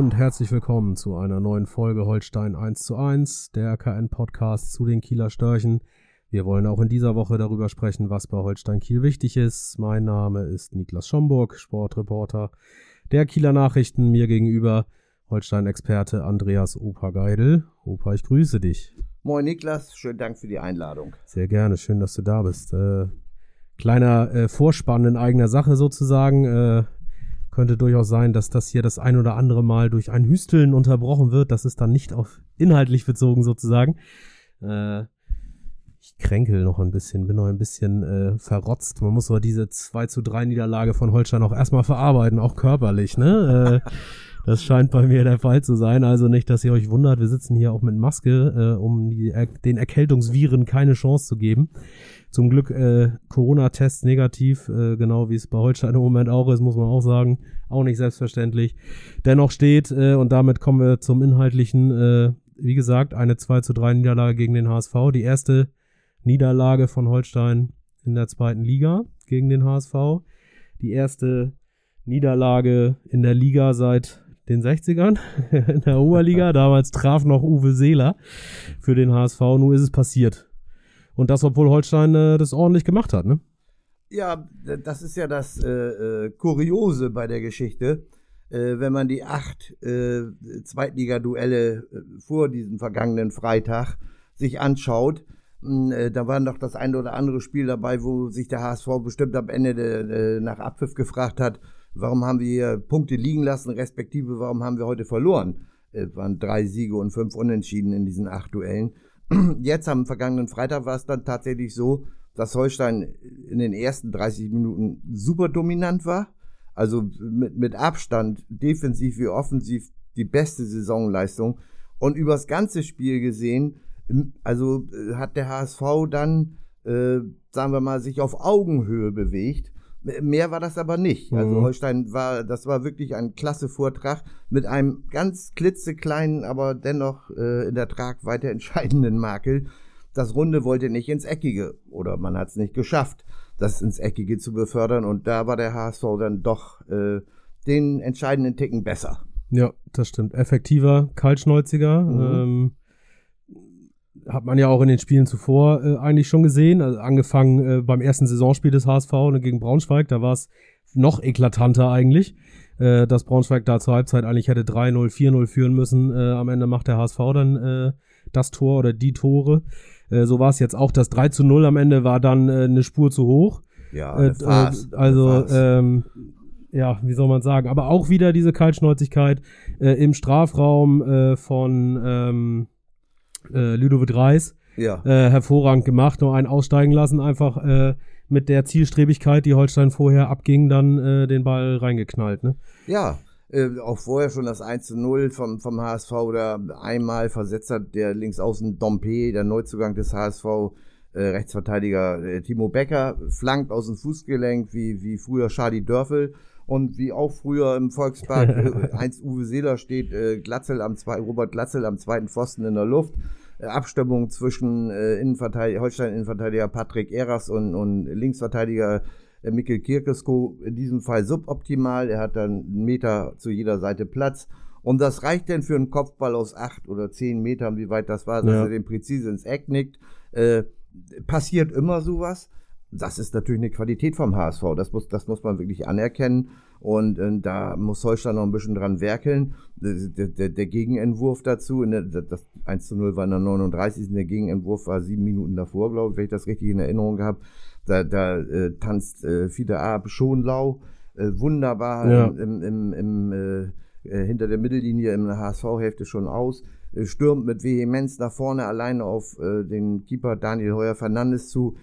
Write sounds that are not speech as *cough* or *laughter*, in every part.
Und herzlich willkommen zu einer neuen Folge Holstein 1 zu 1, der KN Podcast zu den Kieler Störchen. Wir wollen auch in dieser Woche darüber sprechen, was bei Holstein Kiel wichtig ist. Mein Name ist Niklas Schomburg, Sportreporter der Kieler Nachrichten. Mir gegenüber Holstein-Experte Andreas Opa Geidel. Opa, ich grüße dich. Moin Niklas, schönen Dank für die Einladung. Sehr gerne, schön, dass du da bist. Äh, kleiner äh, Vorspann in eigener Sache sozusagen. Äh, könnte durchaus sein, dass das hier das ein oder andere Mal durch ein Hüsteln unterbrochen wird. Das ist dann nicht auf inhaltlich bezogen sozusagen. Äh, ich kränkel noch ein bisschen, bin noch ein bisschen äh, verrotzt. Man muss aber diese 2 zu 3 Niederlage von Holstein auch erstmal verarbeiten, auch körperlich, ne? Äh, *laughs* das scheint bei mir der Fall zu sein. Also nicht, dass ihr euch wundert, wir sitzen hier auch mit Maske, äh, um die, den Erkältungsviren keine Chance zu geben. Zum Glück äh, Corona-Test negativ, äh, genau wie es bei Holstein im Moment auch ist, muss man auch sagen. Auch nicht selbstverständlich. Dennoch steht, äh, und damit kommen wir zum Inhaltlichen, äh, wie gesagt, eine 2 zu 3 Niederlage gegen den HSV. Die erste Niederlage von Holstein in der zweiten Liga gegen den HSV. Die erste Niederlage in der Liga seit den 60ern *laughs* in der Oberliga. *laughs* Damals traf noch Uwe Seeler für den HSV. Nun ist es passiert. Und das, obwohl Holstein äh, das ordentlich gemacht hat, ne? Ja, das ist ja das äh, äh, Kuriose bei der Geschichte. Äh, wenn man die acht äh, Zweitliga-Duelle äh, vor diesem vergangenen Freitag sich anschaut, hm, äh, da war noch das eine oder andere Spiel dabei, wo sich der HSV bestimmt am Ende de, de, nach Abpfiff gefragt hat, warum haben wir Punkte liegen lassen, respektive warum haben wir heute verloren. Es waren drei Siege und fünf Unentschieden in diesen acht Duellen. *clears throat* Jetzt am vergangenen Freitag war es dann tatsächlich so, dass Holstein in den ersten 30 Minuten super dominant war. Also mit, mit Abstand, defensiv wie offensiv, die beste Saisonleistung. Und übers ganze Spiel gesehen, also äh, hat der HSV dann, äh, sagen wir mal, sich auf Augenhöhe bewegt. Mehr war das aber nicht. Also mhm. Holstein war, das war wirklich ein klasse Vortrag mit einem ganz klitzekleinen, aber dennoch äh, in der Tragweite entscheidenden Makel. Das Runde wollte nicht ins Eckige oder man hat es nicht geschafft, das ins Eckige zu befördern und da war der HSV dann doch äh, den entscheidenden Ticken besser. Ja, das stimmt. Effektiver, kaltschnäuziger. Mhm. Ähm hat man ja auch in den Spielen zuvor äh, eigentlich schon gesehen. Also angefangen äh, beim ersten Saisonspiel des HSV ne, gegen Braunschweig, da war es noch eklatanter eigentlich, äh, dass Braunschweig da zur Halbzeit eigentlich hätte 3-0, 4-0 führen müssen. Äh, am Ende macht der HSV dann äh, das Tor oder die Tore. Äh, so war es jetzt auch. Das 3 0 am Ende war dann äh, eine Spur zu hoch. Ja, äh, Farce, also ähm, ja, wie soll man sagen, aber auch wieder diese Kaltschnäuzigkeit äh, im Strafraum äh, von ähm, äh, Ludovic Reis ja. äh, hervorragend gemacht, nur einen aussteigen lassen, einfach äh, mit der Zielstrebigkeit, die Holstein vorher abging, dann äh, den Ball reingeknallt. Ne? Ja, äh, auch vorher schon das 1 zu 0 vom, vom HSV oder einmal versetzt hat der Linksaußen Dompe, der Neuzugang des HSV, äh, Rechtsverteidiger äh, Timo Becker, flankt aus dem Fußgelenk wie, wie früher Charlie Dörfel und wie auch früher im Volkspark *laughs* äh, Heinz Uwe Seeler steht, äh, Glatzel am zwei, Robert Glatzel am zweiten Pfosten in der Luft. Äh, Abstimmung zwischen äh, Innenverteidiger, Holstein-Innenverteidiger Patrick Eras und, und Linksverteidiger äh, Mikkel Kirkesko in diesem Fall suboptimal. Er hat dann einen Meter zu jeder Seite Platz. Und das reicht denn für einen Kopfball aus acht oder zehn Metern, wie weit das war, dass ja. er den präzise ins Eck nickt. Äh, passiert immer sowas das ist natürlich eine Qualität vom HSV. Das muss, das muss man wirklich anerkennen. Und äh, da muss Holstein noch ein bisschen dran werkeln. Der, der, der Gegenentwurf dazu, der, das 1 zu 0 war in der 39. Der Gegenentwurf war sieben Minuten davor, glaube ich, wenn ich das richtig in Erinnerung habe. Da, da äh, tanzt äh, Fiete Ab Schonlau äh, wunderbar ja. im, im, im, äh, äh hinter der Mittellinie in der HSV-Hälfte schon aus. Äh, stürmt mit Vehemenz nach vorne alleine auf äh, den Keeper Daniel Heuer Fernandes zu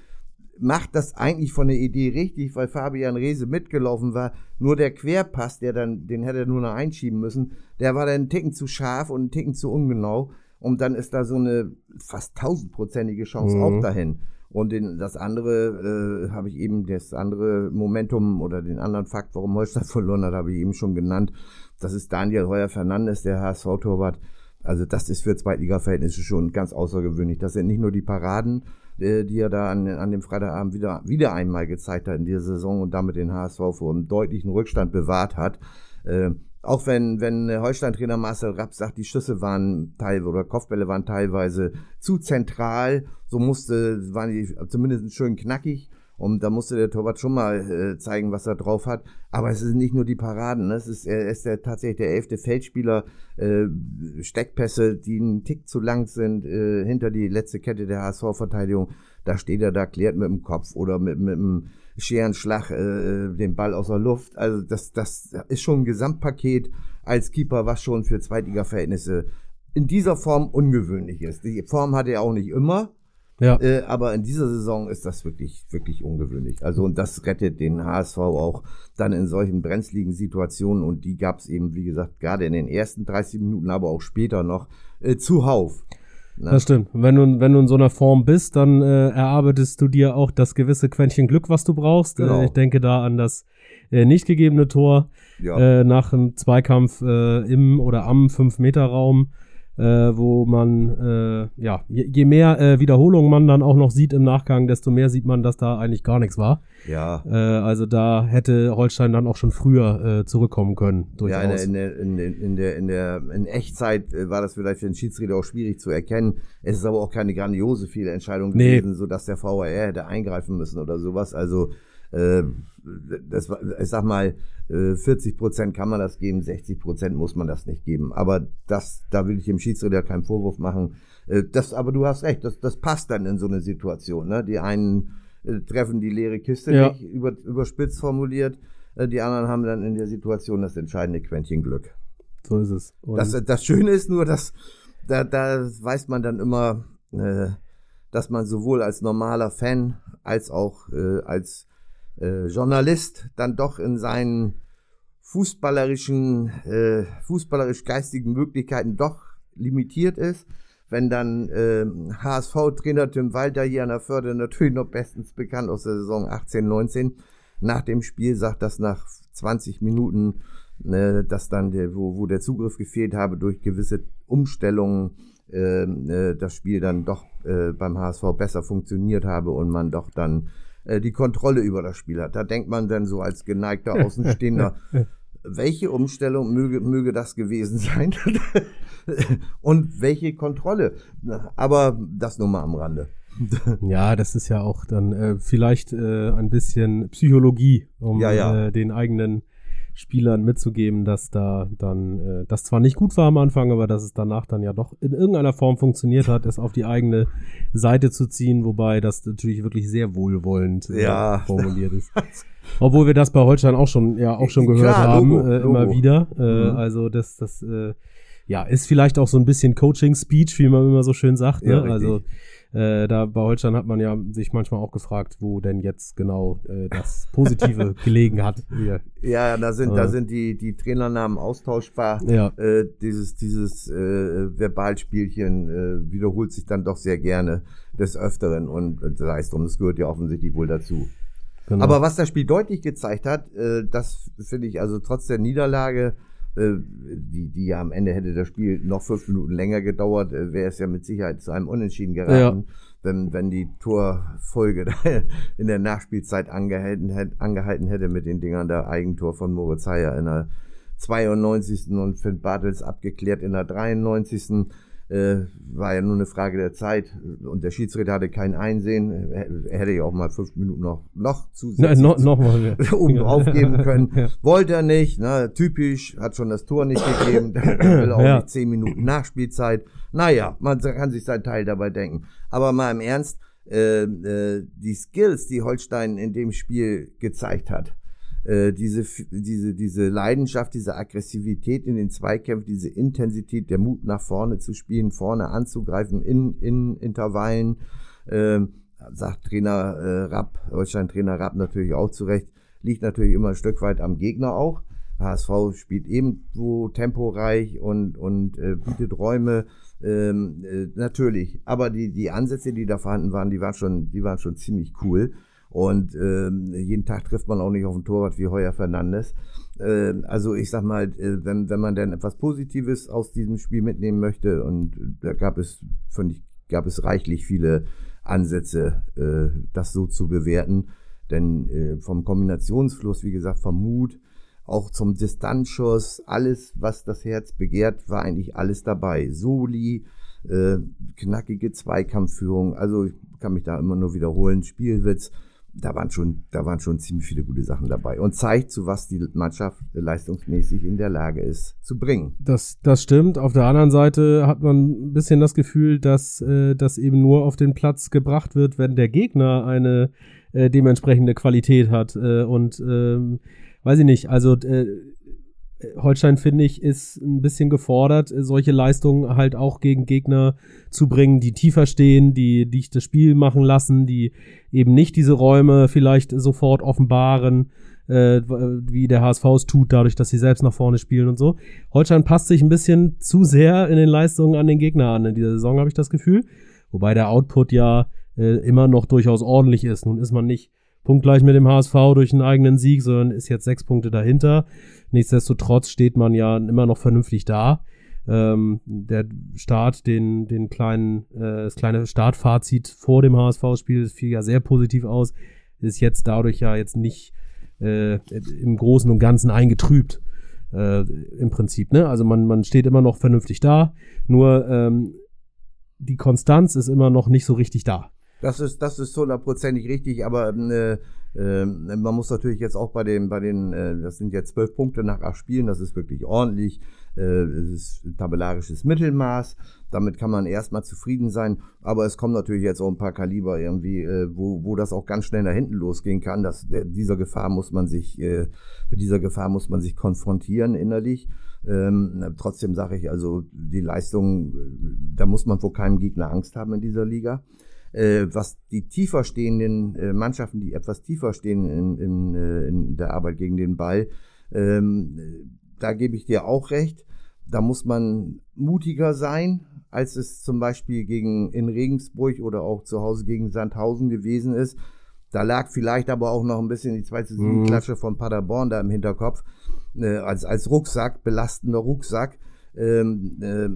macht das eigentlich von der Idee richtig, weil Fabian Rehse mitgelaufen war. Nur der Querpass, der dann, den hätte er nur noch einschieben müssen, der war dann einen Ticken zu scharf und einen Ticken zu ungenau. und dann ist da so eine fast tausendprozentige Chance Mhm. auch dahin. Und den, das andere äh, habe ich eben, das andere Momentum oder den anderen Fakt, warum Holstein *laughs* verloren hat, habe ich eben schon genannt. Das ist Daniel Heuer Fernandes, der HSV-Torwart. Also das ist für Zweitliga-Verhältnisse schon ganz außergewöhnlich. Das sind nicht nur die Paraden, äh, die er da an, an dem Freitagabend wieder, wieder einmal gezeigt hat in dieser Saison und damit den HSV vor einem deutlichen Rückstand bewahrt hat. Äh, auch wenn, wenn Holstein-Trainer Marcel Rapp sagt, die Schüsse waren teilweise oder Kopfbälle waren teilweise zu zentral, so musste, waren die zumindest schön knackig. Und da musste der Torwart schon mal äh, zeigen, was er drauf hat. Aber es sind nicht nur die Paraden. Ne? Es ist, er ist der, tatsächlich der elfte Feldspieler. Äh, Steckpässe, die einen Tick zu lang sind, äh, hinter die letzte Kette der HSV-Verteidigung. Da steht er da, klärt mit dem Kopf oder mit, mit einem Scherenschlag äh, den Ball aus der Luft. Also das, das ist schon ein Gesamtpaket als Keeper, was schon für Zweitliga-Verhältnisse in dieser Form ungewöhnlich ist. Die Form hat er auch nicht immer. Ja. Äh, aber in dieser Saison ist das wirklich, wirklich ungewöhnlich. Also, und das rettet den HSV auch dann in solchen brenzligen Situationen. Und die gab es eben, wie gesagt, gerade in den ersten 30 Minuten, aber auch später noch äh, zuhauf. Ne? Das stimmt. Wenn du, wenn du in so einer Form bist, dann äh, erarbeitest du dir auch das gewisse Quäntchen Glück, was du brauchst. Genau. Äh, ich denke da an das äh, nicht gegebene Tor Ja. äh, nach einem Zweikampf äh, im oder am 5-Meter-Raum, äh, wo man, äh, ja, je, je mehr äh, Wiederholungen man dann auch noch sieht im Nachgang, desto mehr sieht man, dass da eigentlich gar nichts war. ja. Äh, also da hätte Holstein dann auch schon früher äh, zurückkommen können, Ja, durchaus. in der, in, der, in, der, in der in Echtzeit äh, war das vielleicht für den Schiedsrichter auch schwierig zu erkennen. Es ist aber auch keine grandiose Fehlentscheidung Nee. gewesen, sodass der VAR hätte eingreifen müssen oder sowas. Also das war, ich sag mal, äh, 40 Prozent kann man das geben, 60 Prozent muss man das nicht geben. Aber das, da will ich dem Schiedsrichter keinen Vorwurf machen. Äh, das, aber du hast recht, das, das passt dann in so eine Situation. Ne? Die einen äh, treffen die leere Kiste Ja. nicht, über, überspitzt formuliert. Äh, Die anderen haben dann in der Situation das entscheidende Quäntchen Glück. so ist es. Das, das Schöne ist nur, dass da, da weiß man dann immer, äh, dass man sowohl als normaler Fan als auch äh, als äh, Journalist dann doch in seinen fußballerischen, äh, fußballerisch-geistigen Möglichkeiten doch limitiert ist. Wenn dann äh, HSV-Trainer Tim Walter hier an der Förde natürlich noch bestens bekannt aus der Saison 18, 19 nach dem Spiel sagt, dass nach 20 Minuten, äh, dass dann der, wo, wo der Zugriff gefehlt habe durch gewisse Umstellungen, äh, äh, das Spiel dann doch äh, beim HSV besser funktioniert habe und man doch dann äh, die Kontrolle über das Spiel hat. Da denkt man dann so als geneigter Außenstehender, *laughs* welche Umstellung möge, möge das gewesen sein? *laughs* und welche Kontrolle? Aber das nur mal am Rande. *laughs* Ja, das ist ja auch dann äh, vielleicht äh, ein bisschen Psychologie, um Ja, ja. Äh, den eigenen Spielern mitzugeben, dass da dann äh, das zwar nicht gut war am Anfang, aber dass es danach dann ja doch in irgendeiner Form funktioniert hat, es auf die eigene Seite zu ziehen, wobei das natürlich wirklich sehr wohlwollend äh, Ja. formuliert ist. Obwohl wir das bei Holstein auch schon ja auch schon gehört Klar, haben, Logo, äh, immer wieder. Äh, Mhm. Also das das äh, ja ist vielleicht auch so ein bisschen Coaching Speech, wie man immer so schön sagt. Ne? Ja, also äh, da bei Holstein hat man ja sich manchmal auch gefragt, wo denn jetzt genau äh, das Positive *laughs* gelegen hat. Hier. Ja, da sind, da Ja. sind die, die Trainernamen austauschbar. Ja. Äh, dieses dieses äh, Verbalspielchen äh, wiederholt sich dann doch sehr gerne des Öfteren und äh, sei es drum, das gehört ja offensichtlich wohl dazu. Genau. Aber was das Spiel deutlich gezeigt hat, äh, das finde ich also trotz der Niederlage, äh, die, die ja am Ende hätte das Spiel noch fünf Minuten länger gedauert, äh, wäre es ja mit Sicherheit zu einem Unentschieden geraten, wenn, wenn die Torfolge *laughs* in der Nachspielzeit angehalten, hätte- angehalten hätte mit den Dingern der Eigentor von Moritz Heyer in der 92. und Finn Bartels abgeklärt in der 93. Äh, war ja nur eine Frage der Zeit und der Schiedsrichter hatte kein Einsehen. Er er hätte ja auch mal fünf Minuten noch, noch Na, zusätzlich no, noch mal mehr. *laughs* oben drauf geben können. *laughs* Ja. Wollte er nicht, ne? typisch, hat schon das Tor nicht gegeben, *laughs* dann will er auch Ja. nicht zehn Minuten Nachspielzeit. Naja, man kann sich seinen Teil dabei denken. Aber mal im Ernst, äh, äh, die Skills, die Holstein in dem Spiel gezeigt hat, äh, diese, diese, diese Leidenschaft, diese Aggressivität in den Zweikämpfen, diese Intensität, der Mut nach vorne zu spielen, vorne anzugreifen in, in Intervallen, ähm, sagt Trainer äh, Rapp, Holstein-Trainer Rapp natürlich auch zurecht, liegt natürlich immer ein Stück weit am Gegner auch. HSV spielt ebenso temporeich und, und äh, bietet Räume, Ähm, äh, natürlich. Aber die, die Ansätze, die da vorhanden waren, die waren schon, die waren schon ziemlich cool. Und ähm, jeden Tag trifft man auch nicht auf ein Torwart wie Heuer Fernandes. Äh, also ich sag mal, äh, wenn, wenn man dann etwas Positives aus diesem Spiel mitnehmen möchte, und da gab es, finde ich, gab es reichlich viele Ansätze, äh, das so zu bewerten. Denn äh, vom Kombinationsfluss, wie gesagt, vom Mut, auch zum Distanzschuss, alles, was das Herz begehrt, war eigentlich alles dabei. Soli, äh, knackige Zweikampfführung, also ich kann mich da immer nur wiederholen, Spielwitz, da waren schon, da waren schon ziemlich viele gute Sachen dabei und zeigt, zu was die Mannschaft leistungsmäßig in der Lage ist zu bringen. Das, das stimmt. Auf der anderen Seite hat man ein bisschen das Gefühl, dass äh, das eben nur auf den Platz gebracht wird, wenn der Gegner eine äh, dementsprechende Qualität hat. Äh, und ähm, weiß ich nicht, also äh, Holstein, finde ich, ist ein bisschen gefordert, solche Leistungen halt auch gegen Gegner zu bringen, die tiefer stehen, die, die das Spiel machen lassen, die eben nicht diese Räume vielleicht sofort offenbaren, äh, wie der HSV es tut, dadurch, dass sie selbst nach vorne spielen und so. Holstein passt sich ein bisschen zu sehr in den Leistungen an den Gegner an in dieser Saison, habe ich das Gefühl. Wobei der Output ja äh, immer noch durchaus ordentlich ist. Nun ist man nicht punktgleich mit dem HSV durch einen eigenen Sieg, sondern ist jetzt sechs Punkte dahinter. Nichtsdestotrotz steht man ja immer noch vernünftig da. Ähm, der Start, den, den kleinen, äh, das kleine Startfazit vor dem HSV-Spiel fiel ja sehr positiv aus, ist jetzt dadurch ja jetzt nicht äh, im Großen und Ganzen eingetrübt. Äh, Im Prinzip, ne? Also man, man steht immer noch vernünftig da, nur ähm, die Konstanz ist immer noch nicht so richtig da. Das ist, das ist hundertprozentig richtig, aber äh, äh, man muss natürlich jetzt auch bei den, bei den, äh, das sind jetzt zwölf Punkte nach acht Spielen, das ist wirklich ordentlich. Äh, es ist tabellarisches Mittelmaß. Damit kann man erstmal zufrieden sein. Aber es kommen natürlich jetzt auch ein paar Kaliber irgendwie, äh, wo, wo das auch ganz schnell nach hinten losgehen kann. Das, äh, dieser Gefahr muss man sich, äh, mit dieser Gefahr muss man sich konfrontieren innerlich. Ähm, trotzdem sage ich also, die Leistung, da muss man vor keinem Gegner Angst haben in dieser Liga äh, was die tiefer stehenden äh, Mannschaften, die etwas tiefer stehen in, in, äh, in der Arbeit gegen den Ball, ähm, da gebe ich dir auch recht. Da muss man mutiger sein, als es zum Beispiel gegen in Regensburg oder auch zu Hause gegen Sandhausen gewesen ist. Da lag vielleicht aber auch noch ein bisschen die zweite mhm. Klatsche von Paderborn da im Hinterkopf, äh, als, als Rucksack, belastender Rucksack. Ähm, äh,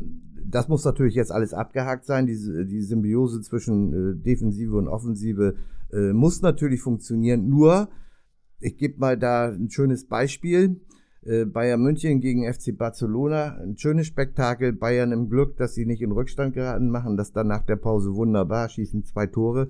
das muss natürlich jetzt alles abgehakt sein. Diese, die Symbiose zwischen äh, Defensive und Offensive äh, muss natürlich funktionieren. Nur, ich gebe mal da ein schönes Beispiel. Äh, Bayern München gegen FC Barcelona. Ein schönes Spektakel. Bayern im Glück, dass sie nicht in Rückstand geraten, machen das dann nach der Pause wunderbar, schießen zwei Tore.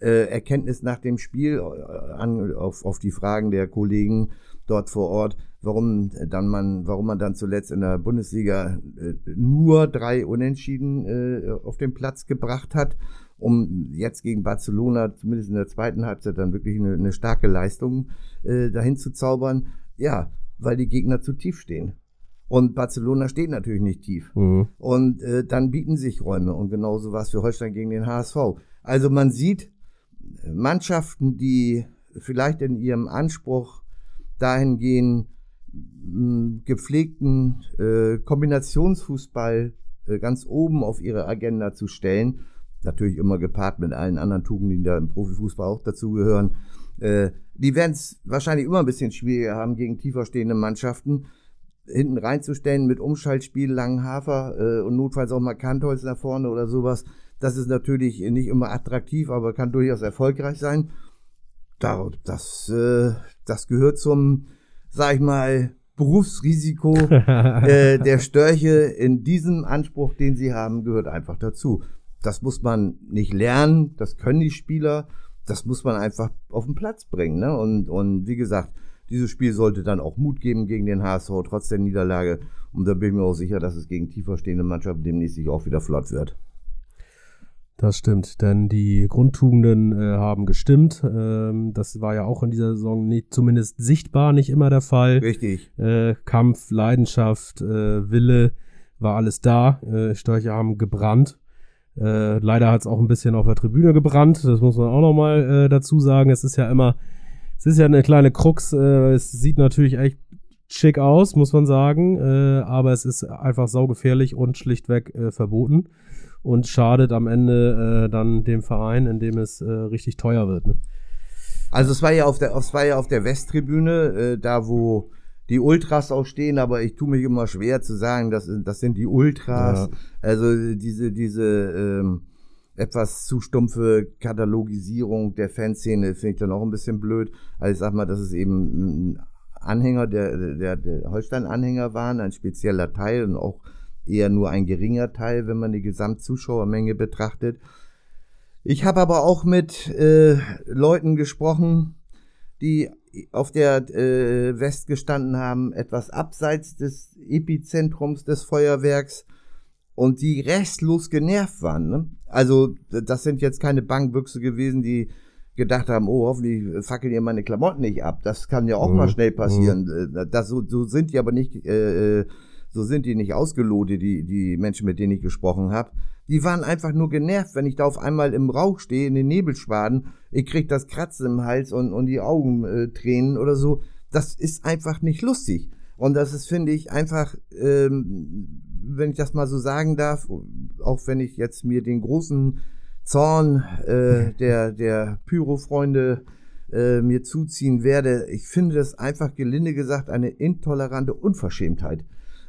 Äh, Erkenntnis nach dem Spiel äh, an, auf, auf die Fragen der Kollegen dort vor Ort warum dann man, warum man dann zuletzt in der Bundesliga äh, nur drei Unentschieden äh, auf den Platz gebracht hat, um jetzt gegen Barcelona zumindest in der zweiten Halbzeit dann wirklich eine, eine starke Leistung äh, dahin zu zaubern. Ja, weil die Gegner zu tief stehen. Und Barcelona steht natürlich nicht tief. Mhm. Und äh, dann bieten sich Räume. Und genauso war es für Holstein gegen den HSV. Also man sieht Mannschaften, die vielleicht in ihrem Anspruch dahin gehen, gepflegten äh, Kombinationsfußball äh, ganz oben auf ihre Agenda zu stellen. Natürlich immer gepaart mit allen anderen Tugenden, die da im Profifußball auch dazugehören. Äh, die werden es wahrscheinlich immer ein bisschen schwieriger haben gegen tiefer stehende Mannschaften. Hinten reinzustellen mit Umschaltspiel, langen Hafer äh, und notfalls auch mal Kantholz nach vorne oder sowas. Das ist natürlich nicht immer attraktiv, aber kann durchaus erfolgreich sein. Da, das, äh, das gehört zum, sag ich mal, Berufsrisiko *laughs* äh, der Störche in diesem Anspruch, den sie haben, gehört einfach dazu. Das muss man nicht lernen, das können die Spieler, das muss man einfach auf den Platz bringen. Ne? Und, und wie gesagt, dieses Spiel sollte dann auch Mut geben gegen den HSV, trotz der Niederlage. Und da bin ich mir auch sicher, dass es gegen tiefer stehende Mannschaften demnächst sich auch wieder flott wird. Das stimmt, denn die Grundtugenden äh, haben gestimmt. Ähm, das war ja auch in dieser Saison nicht, zumindest sichtbar nicht immer der Fall. Richtig. Äh, Kampf, Leidenschaft, äh, Wille war alles da. Äh, Störche haben gebrannt. Äh, leider hat es auch ein bisschen auf der Tribüne gebrannt. Das muss man auch nochmal äh, dazu sagen. Es ist ja immer, es ist ja eine kleine Krux. Äh, es sieht natürlich echt schick aus, muss man sagen, äh, aber es ist einfach saugefährlich und schlichtweg äh, verboten und schadet am Ende äh, dann dem Verein, indem es äh, richtig teuer wird. Ne? Also es war ja auf der, es war ja auf der Westtribüne, äh, da wo die Ultras auch stehen, aber ich tue mich immer schwer zu sagen, das, das sind die Ultras. Ja. Also diese, diese ähm, etwas zu stumpfe Katalogisierung der Fanszene finde ich dann auch ein bisschen blöd. Also ich sag mal, das ist eben ein Anhänger, der, der, der Holstein-Anhänger waren, ein spezieller Teil und auch eher nur ein geringer Teil, wenn man die Gesamtzuschauermenge betrachtet. Ich habe aber auch mit äh, Leuten gesprochen, die auf der äh, West gestanden haben, etwas abseits des Epizentrums des Feuerwerks und die restlos genervt waren. Ne? Also das sind jetzt keine Bankbüchse gewesen, die gedacht haben, oh, hoffentlich fackeln ihr meine Klamotten nicht ab. Das kann ja auch mhm. mal schnell passieren. Mhm. Das, so, so sind die aber nicht, äh, äh, so sind die nicht ausgelotet, die, die Menschen, mit denen ich gesprochen habe. Die waren einfach nur genervt, wenn ich da auf einmal im Rauch stehe, in den Nebelschwaden, ich krieg das Kratzen im Hals und, und die Augen äh, tränen oder so. Das ist einfach nicht lustig. Und das ist, finde ich, einfach, ähm, wenn ich das mal so sagen darf, auch wenn ich jetzt mir den großen Zorn äh, *laughs* der, der Pyro-Freunde äh, mir zuziehen werde. Ich finde das einfach gelinde gesagt eine intolerante Unverschämtheit,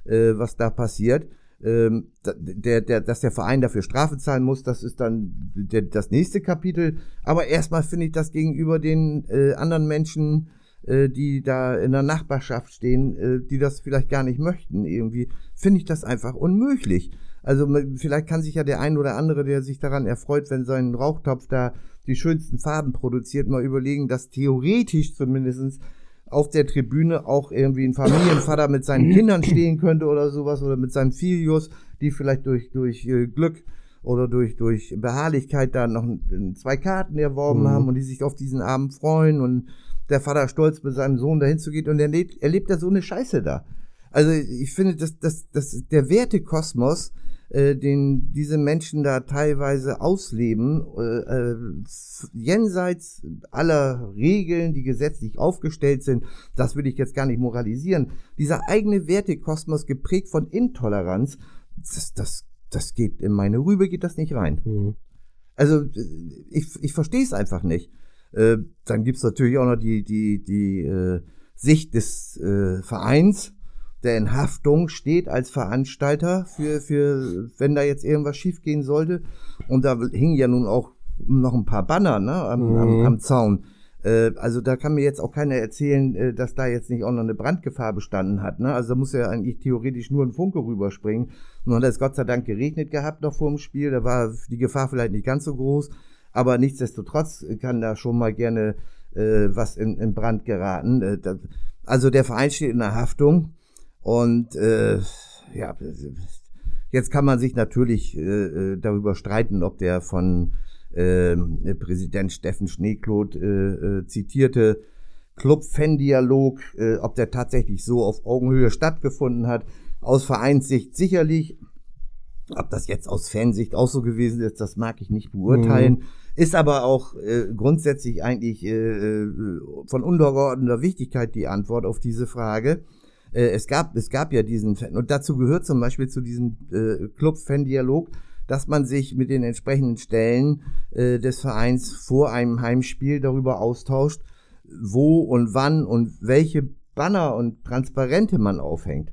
äh, was da passiert. Ähm, der, der, dass der Verein dafür Strafe zahlen muss, das ist dann der, das nächste Kapitel. Aber erstmal finde ich das gegenüber den äh, anderen Menschen, äh, die da in der Nachbarschaft stehen, äh, die das vielleicht gar nicht möchten, irgendwie, finde ich das einfach unmöglich. Also vielleicht kann sich ja der ein oder andere, der sich daran erfreut, wenn sein Rauchtopf da die schönsten Farben produziert, mal überlegen, dass theoretisch zumindestens auf der Tribüne auch irgendwie ein Familienvater mit seinen *clears throat* Kindern stehen könnte oder sowas oder mit seinem Filius, die vielleicht durch, durch äh, Glück oder durch, durch Beharrlichkeit da noch zwei Karten erworben mhm. haben und die sich auf diesen Abend freuen und der Vater stolz mit seinem Sohn dahin zu gehen und er lebt, erlebt da so eine Scheiße da. Also ich finde, dass, dass, dass der Wertekosmos äh, den diese Menschen da teilweise ausleben, äh, äh, jenseits aller Regeln, die gesetzlich aufgestellt sind, das will ich jetzt gar nicht moralisieren. Dieser eigene Wertekosmos geprägt von Intoleranz, das, das, das geht in meine Rübe geht das nicht rein. Mhm. Also ich, ich verstehe es einfach nicht. Äh, dann gibt's natürlich auch noch die, die, die äh, Sicht des äh, Vereins, der in Haftung steht als Veranstalter für, für, wenn da jetzt irgendwas schiefgehen sollte. Und da hingen ja nun auch noch ein paar Banner ne, am, mhm. am, am Zaun. Äh, also da kann mir jetzt auch keiner erzählen, äh, dass da jetzt nicht auch noch eine Brandgefahr bestanden hat. Ne? Also da muss ja eigentlich theoretisch nur ein Funke rüberspringen. Nun hat es Gott sei Dank geregnet gehabt noch vor dem Spiel. Da war die Gefahr vielleicht nicht ganz so groß. Aber nichtsdestotrotz kann da schon mal gerne äh, was in, in Brand geraten. Äh, da, also der Verein steht in der Haftung. Und äh, ja, jetzt kann man sich natürlich äh, äh, darüber streiten, ob der von äh, Präsident Steffen Schneekloth äh, äh, zitierte Club-Fan-Dialog, äh, ob der tatsächlich so auf Augenhöhe stattgefunden hat. Aus Vereinssicht sicherlich. Ob das jetzt aus Fansicht auch so gewesen ist, das mag ich nicht beurteilen. Mhm. Ist aber auch äh, grundsätzlich eigentlich äh, äh von untergeordneter Wichtigkeit die Antwort auf diese Frage. Äh, es gab, es gab ja diesen, und dazu gehört zum Beispiel zu diesem äh, Club-Fan-Dialog, dass man sich mit den entsprechenden Stellen äh, des Vereins vor einem Heimspiel darüber austauscht, wo und wann und welche Banner und Transparente man aufhängt.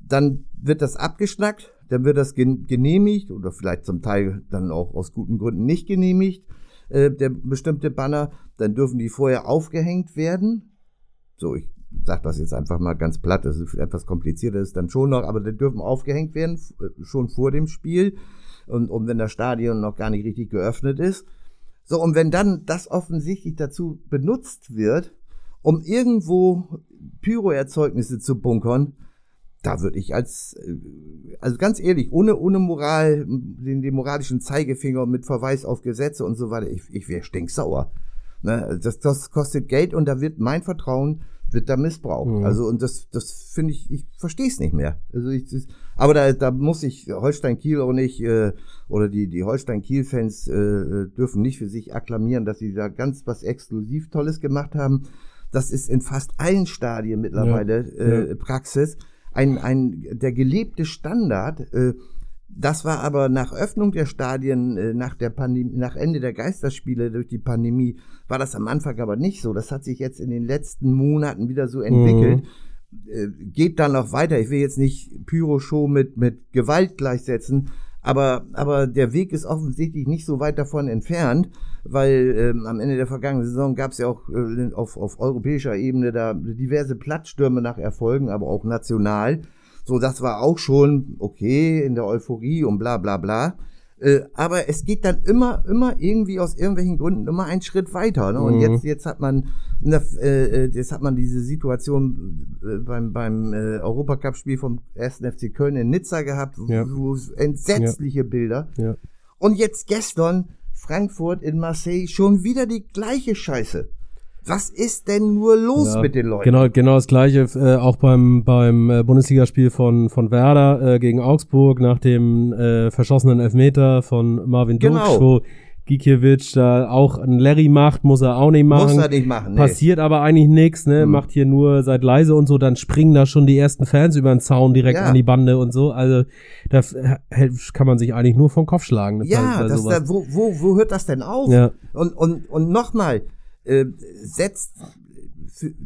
Dann wird das abgeschnackt, dann wird das genehmigt oder vielleicht zum Teil dann auch aus guten Gründen nicht genehmigt, äh, der bestimmte Banner, dann dürfen die vorher aufgehängt werden. So, ich sag das jetzt einfach mal ganz platt, das ist etwas komplizierter ist dann schon noch, aber die dürfen aufgehängt werden, äh, schon vor dem Spiel und, und wenn das Stadion noch gar nicht richtig geöffnet ist. So, und wenn dann das offensichtlich dazu benutzt wird, um irgendwo Pyroerzeugnisse zu bunkern, da würde ich als, äh, also ganz ehrlich, ohne, ohne Moral, den, den moralischen Zeigefinger mit Verweis auf Gesetze und so weiter, ich, ich wäre stinksauer. Ne? Das, das kostet Geld und da wird mein Vertrauen wird da missbraucht. Mhm. Also und das, das finde ich, ich verstehe es nicht mehr. Also ich, das, aber da, da muss ich Holstein Kiel auch nicht äh, oder die die Holstein Kiel Fans äh, dürfen nicht für sich akklamieren, dass sie da ganz was exklusiv Tolles gemacht haben. das ist in fast allen Stadien mittlerweile Ja, äh, ja. Praxis, ein, ein, der gelebte Standard. Äh, das war aber nach Öffnung der Stadien, äh, nach der Pandemie, nach Ende der Geisterspiele durch die Pandemie, war das am Anfang aber nicht so. Das hat sich jetzt in den letzten Monaten wieder so entwickelt. Äh, geht dann noch weiter. Ich will jetzt nicht Pyro-Show mit, mit Gewalt gleichsetzen, aber, aber der Weg ist offensichtlich nicht so weit davon entfernt, weil ähm, am Ende der vergangenen Saison gab es ja auch äh, auf, auf europäischer Ebene da diverse Platzstürme nach Erfolgen, aber auch national. So, das war auch schon okay in der Euphorie und bla bla bla. Äh, aber es geht dann immer, immer irgendwie aus irgendwelchen Gründen immer einen Schritt weiter. Ne? Und Mhm. jetzt, jetzt hat man, ne, äh, äh, jetzt hat man diese Situation äh, beim, beim äh, Europacup-Spiel vom 1. FC Köln in Nizza gehabt, wo, Ja. wo entsetzliche Bilder. Ja. Und jetzt gestern Frankfurt in Marseille schon wieder die gleiche Scheiße. Was ist denn nur los Ja, mit den Leuten? Genau, genau das gleiche äh, auch beim beim äh, Bundesligaspiel von von Werder äh, gegen Augsburg nach dem äh, verschossenen Elfmeter von Marvin Duksch, Genau. wo Gikiewicz da auch einen Larry macht, muss er auch nicht machen. Muss er nicht machen. Nee. Passiert aber eigentlich nichts, ne? Mhm. Macht hier nur seid leise und so, dann springen da schon die ersten Fans über den Zaun direkt Ja. an die Bande und so. Also da kann man sich eigentlich nur vom Kopf schlagen. ne, Ja, das da, wo, wo, wo hört das denn auf? Ja. Und, und, und nochmal, äh, setzt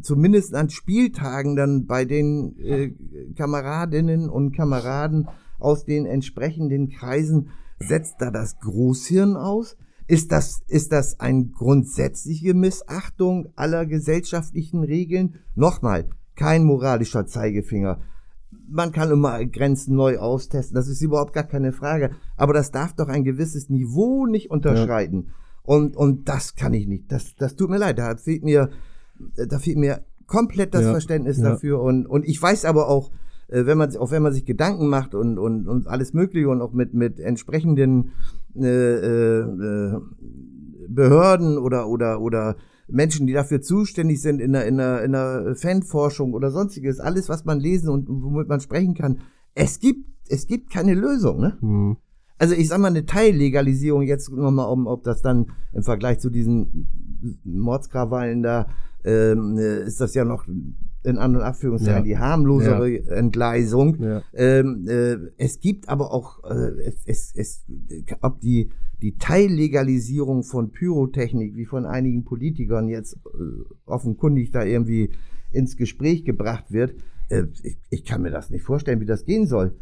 zumindest an Spieltagen dann bei den äh, Kameradinnen und Kameraden aus den entsprechenden Kreisen, setzt da das Großhirn aus? Ist das, ist das eine grundsätzliche Missachtung aller gesellschaftlichen Regeln? Nochmal, kein moralischer Zeigefinger. Man kann immer Grenzen neu austesten, das ist überhaupt gar keine Frage. Aber das darf doch ein gewisses Niveau nicht unterschreiten. Und, und das kann ich nicht. Das, das tut mir leid. Da fehlt mir, da fehlt mir komplett das Ja, Verständnis ja. dafür. Und, und ich weiß aber auch, äh, wenn man, auch wenn man sich Gedanken macht und, und, und alles Mögliche und auch mit, mit entsprechenden äh, äh, Behörden oder, oder, oder Menschen, die dafür zuständig sind in der, in der, in der Fanforschung oder sonstiges, alles, was man lesen und womit man sprechen kann. Es gibt, es gibt keine Lösung, ne? Hm. Also ich sag mal, eine Teillegalisierung jetzt nochmal, um, ob das dann im Vergleich zu diesen Mordskrawallen da, ähm, äh, ist das ja noch in An- und Abführungszeichen Ja. die harmlosere Entgleisung. Ja. Ähm, äh, es gibt aber auch, äh, es, es, es, ob die, die Teillegalisierung von Pyrotechnik, wie von einigen Politikern jetzt äh, offenkundig da irgendwie ins Gespräch gebracht wird, äh, ich, ich kann mir das nicht vorstellen, wie das gehen soll.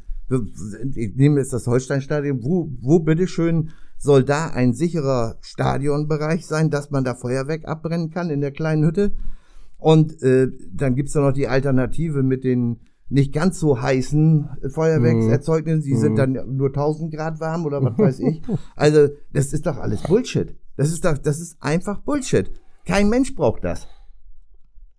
Ich nehme jetzt das Holsteinstadion, wo, wo bitteschön soll da ein sicherer Stadionbereich sein, dass man da Feuerwerk abbrennen kann in der kleinen Hütte? Und äh, dann gibt's da noch die Alternative mit den nicht ganz so heißen Feuerwerkserzeugnissen, die sind dann nur 1000 Grad warm oder was weiß ich. *laughs* Also das ist doch alles Bullshit. Das ist doch, das ist einfach Bullshit. Kein Mensch braucht das.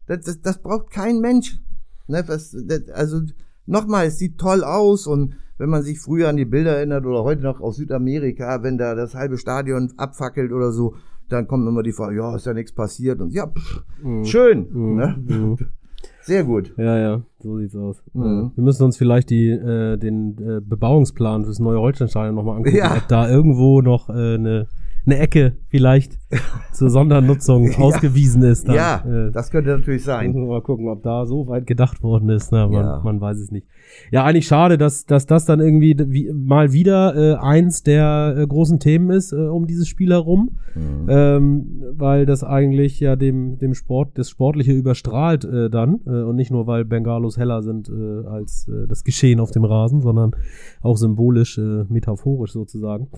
Das, das, das braucht kein Mensch. Ne, was, das, also nochmal, es sieht toll aus und wenn man sich früher an die Bilder erinnert oder heute noch aus Südamerika, wenn da das halbe Stadion abfackelt oder so, dann kommt immer die Frage, ja, ist ja nichts passiert und ja, pff, schön. Ne? Mhm. *laughs* Sehr gut. Ja, ja, so sieht's aus. Mhm. Wir müssen uns vielleicht die, äh, den äh, Bebauungsplan fürs neue Holsteinstadion nochmal angucken, Ja. ob da irgendwo noch äh, eine eine Ecke vielleicht *laughs* zur Sondernutzung Ja. ausgewiesen ist. Dann. ja, das könnte natürlich sein. Müssen wir mal gucken, ob da so weit gedacht worden ist. Na, man, Ja. man weiß es nicht. Ja, eigentlich schade, dass, dass das dann irgendwie wie, mal wieder äh, eins der äh, großen Themen ist äh, um dieses Spiel herum. Mhm. Ähm, weil das eigentlich ja dem, dem Sport, das Sportliche überstrahlt äh, dann. Äh, und nicht nur, weil Bengalos heller sind äh, als das Geschehen auf dem Rasen, sondern auch symbolisch, metaphorisch sozusagen.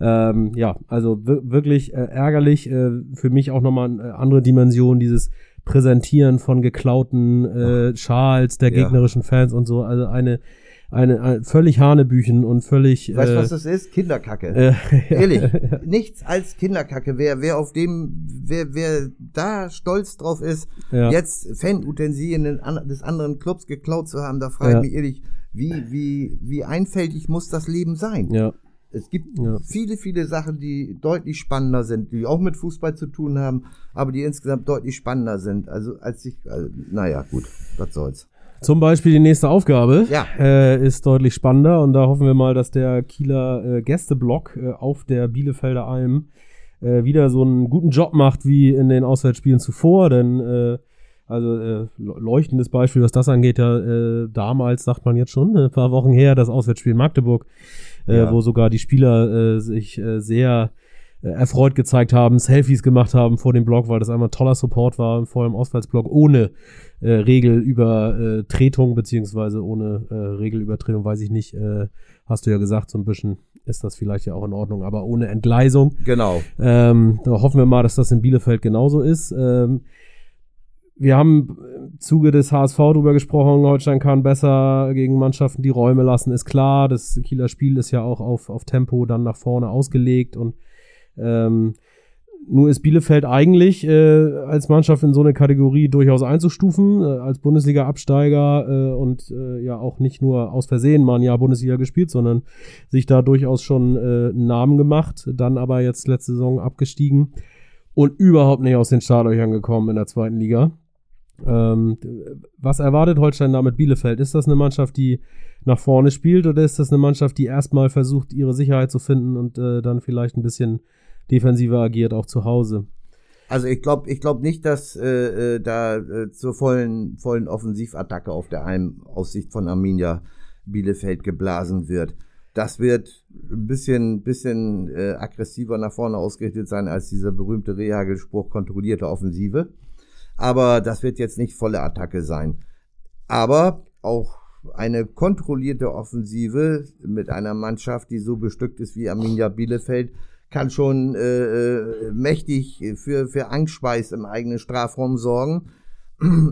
Ähm, ja, also wir- wirklich äh, ärgerlich. Äh, für mich auch nochmal eine andere Dimension, dieses Präsentieren von geklauten äh, Schals der Ja. gegnerischen Fans und so. Also eine, eine, ein völlig Hanebüchen und völlig. Weißt du, äh, was das ist? Kinderkacke. äh, *laughs* Ehrlich, nichts als Kinderkacke. Wer, wer auf dem, wer, wer da stolz drauf ist, Ja. jetzt Fanutensilien des anderen Clubs geklaut zu haben, da frage ich Ja. mich ehrlich, wie, wie, wie einfältig muss das Leben sein? ja. Es gibt Ja. viele, viele Sachen, die deutlich spannender sind, die auch mit Fußball zu tun haben, aber die insgesamt deutlich spannender sind. Also als ich, also, naja, gut, was soll's. Zum Beispiel die nächste Aufgabe Ja. äh, ist deutlich spannender und da hoffen wir mal, dass der Kieler äh, Gästeblock äh, auf der Bielefelder Alm äh, wieder so einen guten Job macht wie in den Auswärtsspielen zuvor, denn äh, Also äh, leuchtendes Beispiel, was das angeht, ja äh, damals, sagt man jetzt schon, ein paar Wochen her, das Auswärtsspiel in Magdeburg, äh, Ja. wo sogar die Spieler äh, sich äh, sehr äh, erfreut gezeigt haben, Selfies gemacht haben vor dem Blog, weil das einmal ein toller Support war, vor allem Auswärtsblock, ohne äh, Regelübertretung, beziehungsweise ohne äh, Regelübertretung, weiß ich nicht, äh, hast du ja gesagt, so ein bisschen ist das vielleicht ja auch in Ordnung, aber ohne Entgleisung. Genau. Ähm, da hoffen wir mal, dass das in Bielefeld genauso ist. Ähm, wir haben im Zuge des HSV drüber gesprochen, Holstein kann besser gegen Mannschaften die Räume lassen, ist klar. Das Kieler Spiel ist ja auch auf, auf Tempo dann nach vorne ausgelegt und ähm, nur ist Bielefeld eigentlich äh, als Mannschaft in so eine Kategorie durchaus einzustufen, äh, als Bundesliga-Absteiger äh, und äh, ja auch nicht nur aus Versehen mal ein Jahr Bundesliga gespielt, sondern sich da durchaus schon äh, einen Namen gemacht, dann aber jetzt letzte Saison abgestiegen und überhaupt nicht aus den Startlöchern gekommen in der zweiten Liga. Ähm, was erwartet Holstein da mit Bielefeld? Ist das eine Mannschaft, die nach vorne spielt oder ist das eine Mannschaft, die erstmal versucht, ihre Sicherheit zu finden und äh, dann vielleicht ein bisschen defensiver agiert, auch zu Hause? Also ich glaube ich glaub nicht, dass äh, äh, da äh, zur vollen, vollen Offensivattacke auf der Heim aus von Arminia Bielefeld geblasen wird. Das wird ein bisschen, bisschen äh, aggressiver nach vorne ausgerichtet sein als dieser berühmte Rehagel-Spruch kontrollierte Offensive. Aber das wird jetzt nicht volle Attacke sein. Aber auch eine kontrollierte Offensive mit einer Mannschaft, die so bestückt ist wie Arminia Bielefeld, kann schon äh, äh, mächtig für, für Angstschweiß im eigenen Strafraum sorgen.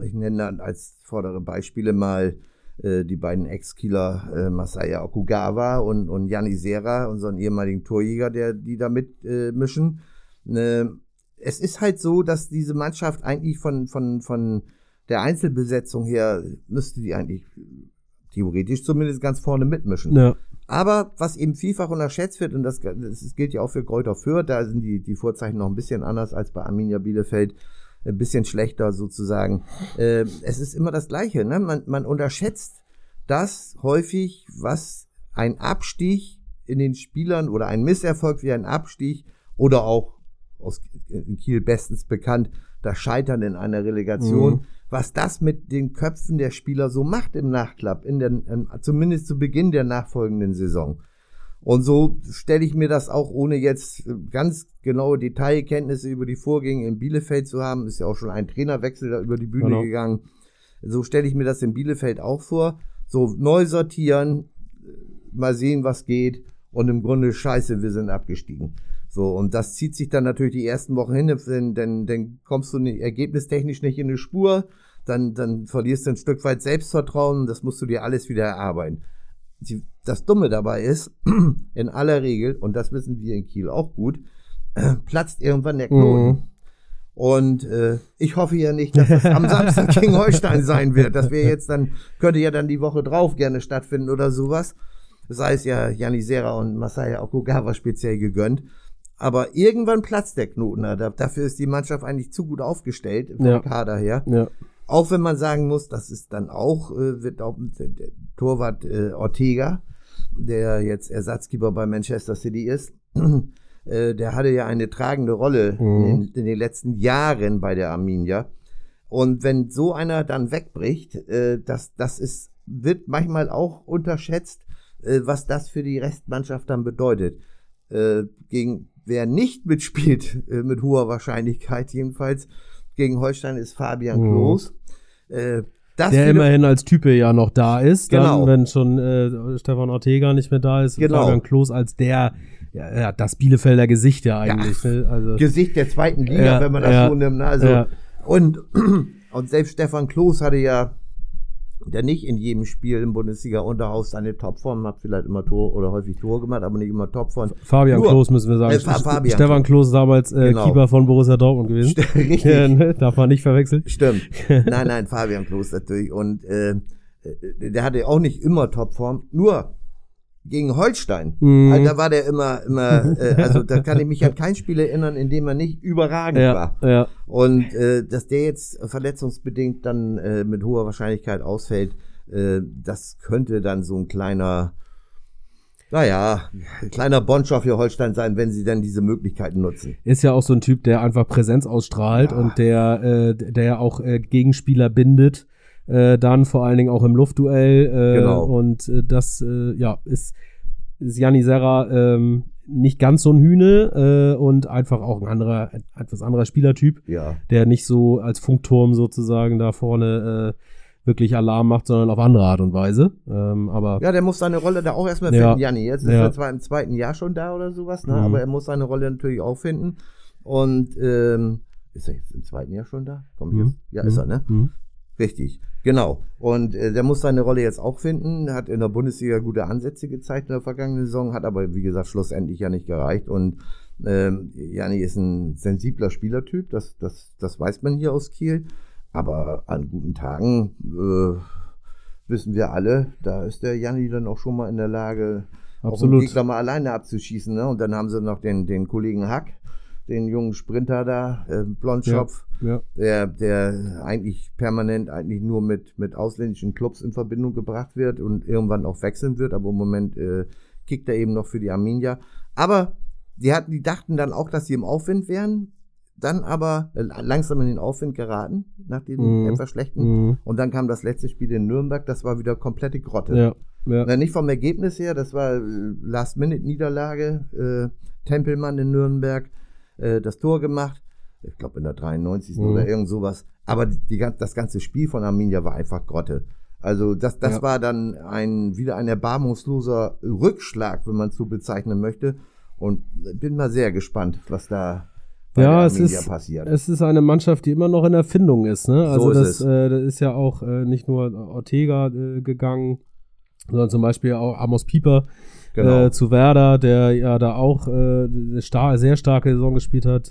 Ich nenne dann als vordere Beispiele mal äh, die beiden Ex-Kieler äh, Masaya Okugawa und, und Yanni Serra, unseren ehemaligen Torjäger, der die da mit äh. Es ist halt so, dass diese Mannschaft eigentlich von, von, von der Einzelbesetzung her müsste die eigentlich theoretisch zumindest ganz vorne mitmischen. Ja. Aber was eben vielfach unterschätzt wird, und das, das gilt ja auch für Kräuter Fürth, da sind die, die Vorzeichen noch ein bisschen anders als bei Arminia Bielefeld, ein bisschen schlechter sozusagen. Äh, es ist immer das Gleiche, ne? man, man unterschätzt das häufig, was ein Abstieg in den Spielern oder ein Misserfolg wie ein Abstieg oder auch aus Kiel bestens bekannt, das Scheitern in einer Relegation, Mhm. was das mit den Köpfen der Spieler so macht im Nachklapp, in der, in, zumindest zu Beginn der nachfolgenden Saison. Und so stelle ich mir das auch, ohne jetzt ganz genaue Detailkenntnisse über die Vorgänge in Bielefeld zu haben, ist ja auch schon ein Trainerwechsel da über die Bühne Genau. gegangen. So stelle ich mir das in Bielefeld auch vor. So neu sortieren, mal sehen, was geht. Und im Grunde scheiße, wir sind abgestiegen. So, und das zieht sich dann natürlich die ersten Wochen hin, denn, denn, dann kommst du nicht, ergebnistechnisch nicht in eine Spur, dann, dann verlierst du ein Stück weit Selbstvertrauen, das musst du dir alles wieder erarbeiten. Die, das Dumme dabei ist, *clears throat* in aller Regel, und das wissen wir in Kiel auch gut, *clears throat* platzt irgendwann der Knoten. Mhm. Und äh, ich hoffe ja nicht, dass es am Samstag *laughs* gegen Holstein sein wird. Das wäre jetzt dann, könnte ja dann die Woche drauf gerne stattfinden oder sowas. Sei es ja Janisera und Masaya Okugawa speziell gegönnt. Aber irgendwann platzt der Knoten. da. Dafür ist die Mannschaft eigentlich zu gut aufgestellt, vom Ja. Kader her. Ja. Auch wenn man sagen muss, das ist dann auch, äh, wird auch der Torwart äh, Ortega, der jetzt Ersatzkeeper bei Manchester City ist, *clears throat* äh, der hatte ja eine tragende Rolle Mhm. in, in den letzten Jahren bei der Arminia. Und wenn so einer dann wegbricht, äh, das, das ist, wird manchmal auch unterschätzt, äh, was das für die Restmannschaft dann bedeutet. Äh, gegen wer nicht mitspielt, äh, mit hoher Wahrscheinlichkeit jedenfalls, gegen Holstein ist Fabian Mhm. Klos. Äh, das Der immerhin als Type ja noch da ist. Genau. Dann, wenn schon äh, Stefan Ortega nicht mehr da ist, Genau. Fabian Klos als der, ja, ja, das Bielefelder Gesicht ja eigentlich. ne? Also, Gesicht der zweiten Liga, Ja, wenn man das ja, so nimmt. ne? Also, ja. und, *clears throat* und selbst Stefan Klos hatte ja der nicht in jedem Spiel im Bundesliga-Unterhaus seine Topform, hat vielleicht immer Tor oder häufig Tor gemacht, aber nicht immer Topform. Fabian Nur- Klos müssen wir sagen. Äh, Fa- Fabian Stefan Klos damals äh, Genau. Keeper von Borussia Dortmund gewesen. *laughs* Richtig. Ja, ne? Darf man nicht verwechseln. Stimmt. *laughs* Nein, nein, Fabian Klos natürlich. Und äh, äh, der hatte auch nicht immer Topform. Nur gegen Holstein, Mhm. also, da war der immer, immer, äh, *laughs* also da kann ich mich an kein Spiel erinnern, in dem er nicht überragend Ja, war. ja. Und äh, dass der jetzt verletzungsbedingt dann äh, mit hoher Wahrscheinlichkeit ausfällt, äh, das könnte dann so ein kleiner naja, kleiner Bonschau für Holstein sein, wenn sie denn diese Möglichkeiten nutzen. Ist ja auch so ein Typ, der einfach Präsenz ausstrahlt Ja. und der, äh, der auch äh, Gegenspieler bindet. Äh, dann vor allen Dingen auch im Luftduell. Äh, Genau. Und äh, das, äh, ja, ist, ist Janni Serra ähm, nicht ganz so ein Hühne äh, und einfach auch ein anderer, etwas anderer Spielertyp, Ja. der nicht so als Funkturm sozusagen da vorne äh, wirklich Alarm macht, sondern auf andere Art und Weise. Ähm, aber Ja, der muss seine Rolle da auch erstmal Ja. finden, Janni. Jetzt ist Ja. er zwar im zweiten Jahr schon da oder sowas, ne? Mhm. aber er muss seine Rolle natürlich auch finden. Und ähm, ist er jetzt im zweiten Jahr schon da? Komm Mhm. jetzt? Ja, ist er, ne? Mhm. Richtig, genau. Und äh, der muss seine Rolle jetzt auch finden, hat in der Bundesliga gute Ansätze gezeigt in der vergangenen Saison, hat aber, wie gesagt, schlussendlich ja nicht gereicht. Und ähm, Janni ist ein sensibler Spielertyp, das, das, das weiß man hier aus Kiel. Aber an guten Tagen äh, wissen wir alle, da ist der Janni dann auch schon mal in der Lage, auch einen Absolut. Gegner mal alleine abzuschießen. Ne? Und dann haben sie noch den, den Kollegen Hack, den jungen Sprinter da, äh, Blondschopf Ja. Der, der eigentlich permanent eigentlich nur mit, mit ausländischen Clubs in Verbindung gebracht wird und irgendwann auch wechseln wird, aber im Moment äh, kickt er eben noch für die Arminia. Aber die hatten, die dachten dann auch, dass sie im Aufwind wären, dann aber äh, langsam in den Aufwind geraten, nach dem Mhm. etwas schlechten. Mhm. Und dann kam das letzte Spiel in Nürnberg, das war wieder komplette Grotte. Ja. Ja. Na, nicht vom Ergebnis her, das war äh, Last-Minute-Niederlage. Äh, Tempelmann in Nürnberg äh, das Tor gemacht. Ich glaube in der 93. Mhm. oder irgend sowas. Aber die, die, das ganze Spiel von Arminia war einfach Grotte. Also das, das Ja. war dann ein wieder ein erbarmungsloser Rückschlag, wenn man es so bezeichnen möchte. Und bin mal sehr gespannt, was da bei Ja, es ist, passiert. es ist eine Mannschaft, die immer noch in Erfindung ist. Ne? Also ist das, es. äh, das ist ja auch äh, nicht nur Ortega äh, gegangen, sondern zum Beispiel auch Amos Pieper Genau. äh, zu Werder, der ja da auch äh, eine star sehr starke Saison gespielt hat.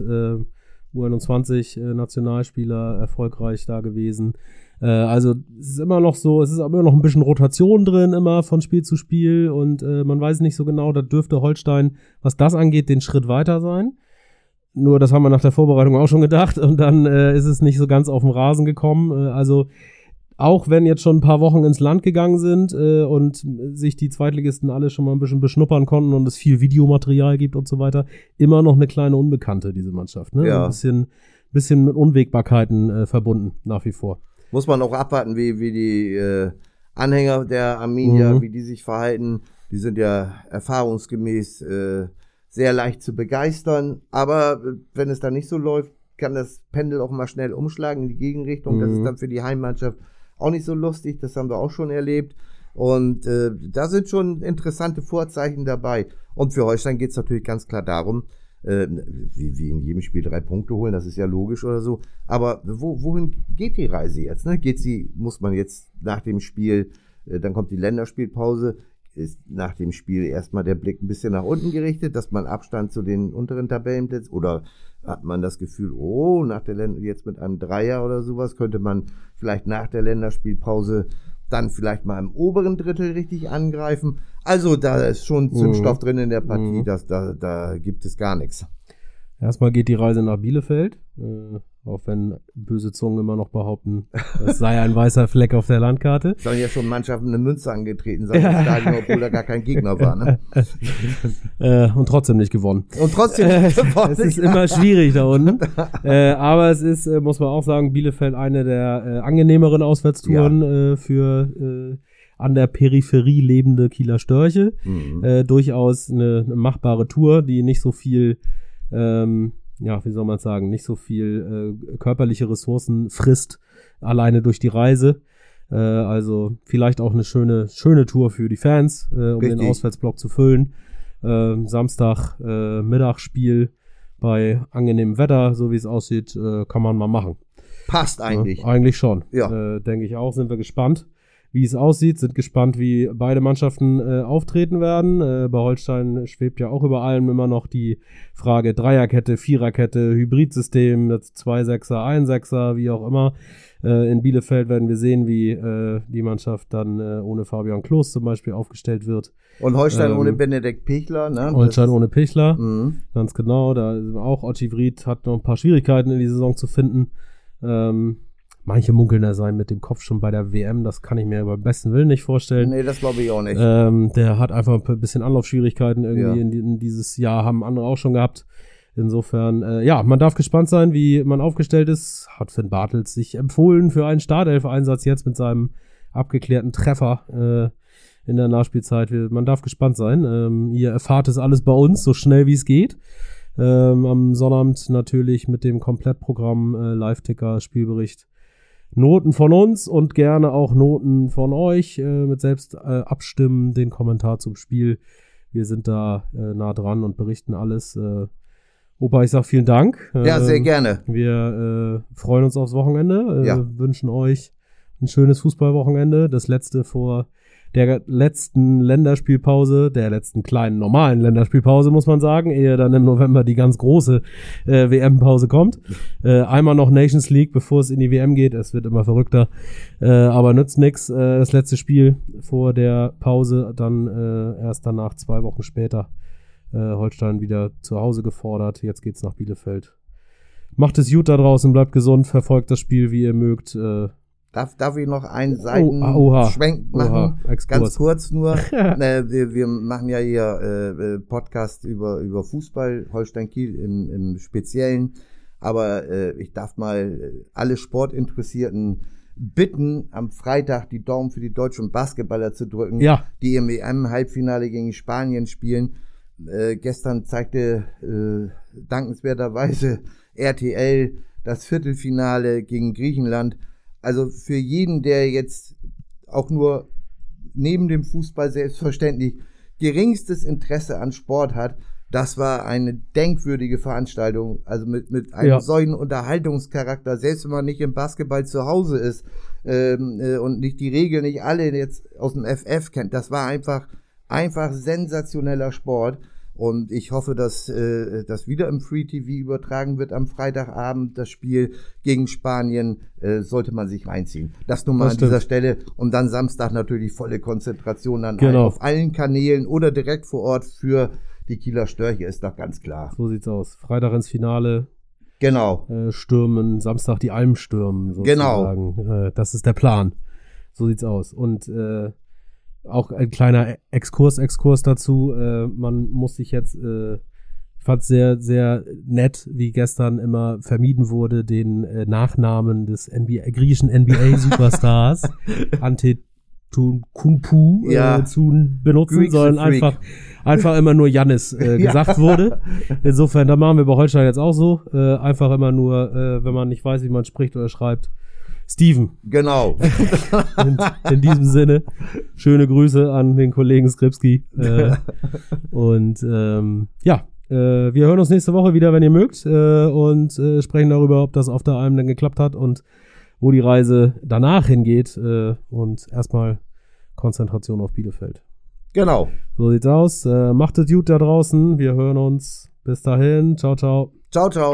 Äh, U21 äh, Nationalspieler erfolgreich da gewesen. Äh, also es ist immer noch so, es ist immer noch ein bisschen Rotation drin, immer von Spiel zu Spiel und äh, man weiß nicht so genau, da dürfte Holstein, was das angeht, den Schritt weiter sein. Nur das haben wir nach der Vorbereitung auch schon gedacht und dann äh, ist es nicht so ganz auf den Rasen gekommen. Äh, also auch wenn jetzt schon ein paar Wochen ins Land gegangen sind äh, und sich die Zweitligisten alle schon mal ein bisschen beschnuppern konnten und es viel Videomaterial gibt und so weiter, immer noch eine kleine Unbekannte, diese Mannschaft. Ne? Ja. Ein bisschen, bisschen mit Unwägbarkeiten äh, verbunden, nach wie vor. Muss man auch abwarten, wie, wie die äh, Anhänger der Arminia, Mhm. wie die sich verhalten. Die sind ja erfahrungsgemäß äh, sehr leicht zu begeistern. Aber äh, wenn es dann nicht so läuft, kann das Pendel auch mal schnell umschlagen in die Gegenrichtung. Das Mhm. ist dann für die Heimmannschaft auch nicht so lustig. Das haben wir auch schon erlebt. Und äh, da sind schon interessante Vorzeichen dabei. Und für Holstein geht es natürlich ganz klar darum, äh, wie, wie in jedem Spiel drei Punkte holen, das ist ja logisch oder so. Aber wo, wohin geht die Reise jetzt? Ne? Geht sie, muss man jetzt nach dem Spiel, äh, dann kommt die Länderspielpause, ist nach dem Spiel erstmal der Blick ein bisschen nach unten gerichtet, dass man Abstand zu den unteren Tabellenplätzen oder hat man das Gefühl, oh, nach der Länder jetzt mit einem Dreier oder sowas könnte man vielleicht nach der Länderspielpause dann vielleicht mal im oberen Drittel richtig angreifen. Also da ist schon Zündstoff drin in der Partie, Mhm. das, da, da gibt es gar nichts. Erstmal geht die Reise nach Bielefeld, äh, auch wenn böse Zungen immer noch behaupten, das sei ein weißer Fleck auf der Landkarte. *laughs* Sollen ja schon Mannschaften eine Münze angetreten sein, Stadion, obwohl da gar kein Gegner war. Ne? *laughs* Äh, und trotzdem nicht gewonnen. Und trotzdem Äh, gewonnen. es ist immer schwierig da unten. äh, aber es ist, äh, muss man auch sagen, Bielefeld eine der äh, angenehmeren Auswärtstouren äh, für an der Peripherie lebende Kieler Störche. Mhm. Durchaus eine, eine machbare Tour, die nicht so viel, ähm, ja, wie soll man sagen, nicht so viel äh, körperliche Ressourcen frisst, alleine durch die Reise. Äh, also vielleicht auch eine schöne, schöne Tour für die Fans, äh, um den Richtig. Auswärtsblock zu füllen. Ähm, Samstag äh, Mittagsspiel bei angenehmem Wetter, so wie es aussieht, äh, kann man mal machen. Passt eigentlich. Eigentlich schon. Ja. Äh, Denke ich auch. Sind wir gespannt, wie es aussieht. Sind gespannt, wie beide Mannschaften äh, auftreten werden. Äh, bei Holstein schwebt ja auch über allem immer noch die Frage Dreierkette, Viererkette, Hybridsystem, zwei Sechser, ein Sechser, wie auch immer. Äh, in Bielefeld werden wir sehen, wie äh, die Mannschaft dann äh, ohne Fabian Klos zum Beispiel aufgestellt wird. Und Holstein Ähm, ohne Benedikt Pichler. Ne? Holstein ohne Pichler. Mhm. Ganz genau, da auch Ochi Vried hat noch ein paar Schwierigkeiten in die Saison zu finden. Ähm, Manche munkeln da sein mit dem Kopf schon bei der WM, das kann ich mir beim besten Willen nicht vorstellen. Nee, das glaube ich auch nicht. Ähm, der hat einfach ein bisschen Anlaufschwierigkeiten irgendwie ja. in, in, dieses Jahr, haben andere auch schon gehabt. Insofern, äh, ja, man darf gespannt sein, wie man aufgestellt ist. Hat Finn Bartels sich empfohlen für einen Startelf-Einsatz jetzt mit seinem abgeklärten Treffer äh, in der Nachspielzeit. Man darf gespannt sein. Ähm, ihr erfahrt es alles bei uns, so schnell wie es geht. Ähm, am Sonnabend natürlich mit dem Komplettprogramm äh, Live-Ticker, Spielbericht Noten von uns und gerne auch Noten von euch äh, mit selbst äh, abstimmen, den Kommentar zum Spiel. Wir sind da äh, nah dran und berichten alles. Äh, Opa, ich sag vielen Dank. Ja, sehr ähm, gerne. Wir äh, freuen uns aufs Wochenende, äh, ja. wünschen euch ein schönes Fußballwochenende. Das letzte vor der letzten Länderspielpause, der letzten kleinen normalen Länderspielpause, muss man sagen, ehe dann im November die ganz große äh, WM-Pause kommt. Äh, einmal noch Nations League, bevor es in die WM geht. Es wird immer verrückter, äh, aber nützt nix. Äh, das letzte Spiel vor der Pause, dann äh, erst danach zwei Wochen später äh, Holstein wieder zu Hause gefordert. Jetzt geht's nach Bielefeld. Macht es gut da draußen, bleibt gesund, verfolgt das Spiel, wie ihr mögt. Äh, Darf, darf ich noch einen Seitenschwenk oh, machen? Oha, Ganz kurz nur. äh, *laughs* wir, wir machen ja hier äh, äh, Podcast über, über Fußball, Holstein Kiel im, im Speziellen. Aber äh, ich darf mal äh, alle Sportinteressierten bitten, am Freitag die Daumen für die deutschen Basketballer zu drücken, ja. die im EM-Halbfinale gegen Spanien spielen. Äh, gestern zeigte äh, dankenswerterweise *laughs* RTL das Viertelfinale gegen Griechenland also für jeden, der jetzt auch nur neben dem Fußball selbstverständlich geringstes Interesse an Sport hat, das war eine denkwürdige Veranstaltung, also mit, mit einem ja. solchen Unterhaltungscharakter, selbst wenn man nicht im Basketball zu Hause ist ähm, äh, und nicht die Regeln nicht alle jetzt aus dem FF kennt. Das war einfach, einfach sensationeller Sport. Und ich hoffe, dass äh, das wieder im Free TV übertragen wird am Freitagabend. Das Spiel gegen Spanien äh, sollte man sich reinziehen. Das nur mal das an dieser Stelle. Und dann Samstag natürlich volle Konzentration dann genau. auf allen Kanälen oder direkt vor Ort für die Kieler Störche, ist doch ganz klar. So sieht's aus. Freitag ins Finale. Genau. Äh, stürmen, Samstag die Alm stürmen. Sozusagen. Genau. Das ist der Plan. So sieht's aus. Und äh, auch ein kleiner Exkurs, Exkurs dazu. Äh, man muss sich jetzt, äh, ich fand sehr, sehr nett, wie gestern immer vermieden wurde, den äh, Nachnamen des NBA, griechischen NBA-Superstars *laughs* Antetokounmpo äh, ja. äh, zu benutzen, Greeks sondern einfach, einfach immer nur Jannis äh, *laughs* gesagt ja. wurde. Insofern, da machen wir bei Holstein jetzt auch so. Äh, einfach immer nur, äh, wenn man nicht weiß, wie man spricht oder schreibt, Steven. Genau. *laughs* in, in, diesem Sinne, schöne Grüße an den Kollegen Skripski. Äh, und ähm, ja, äh, wir hören uns nächste Woche wieder, wenn ihr mögt, äh, und äh, sprechen darüber, ob das auf der Alm dann geklappt hat und wo die Reise danach hingeht. Äh, und erstmal Konzentration auf Bielefeld. Genau. So sieht's aus. Äh, macht es gut da draußen. Wir hören uns. Bis dahin. Ciao, ciao. Ciao, ciao.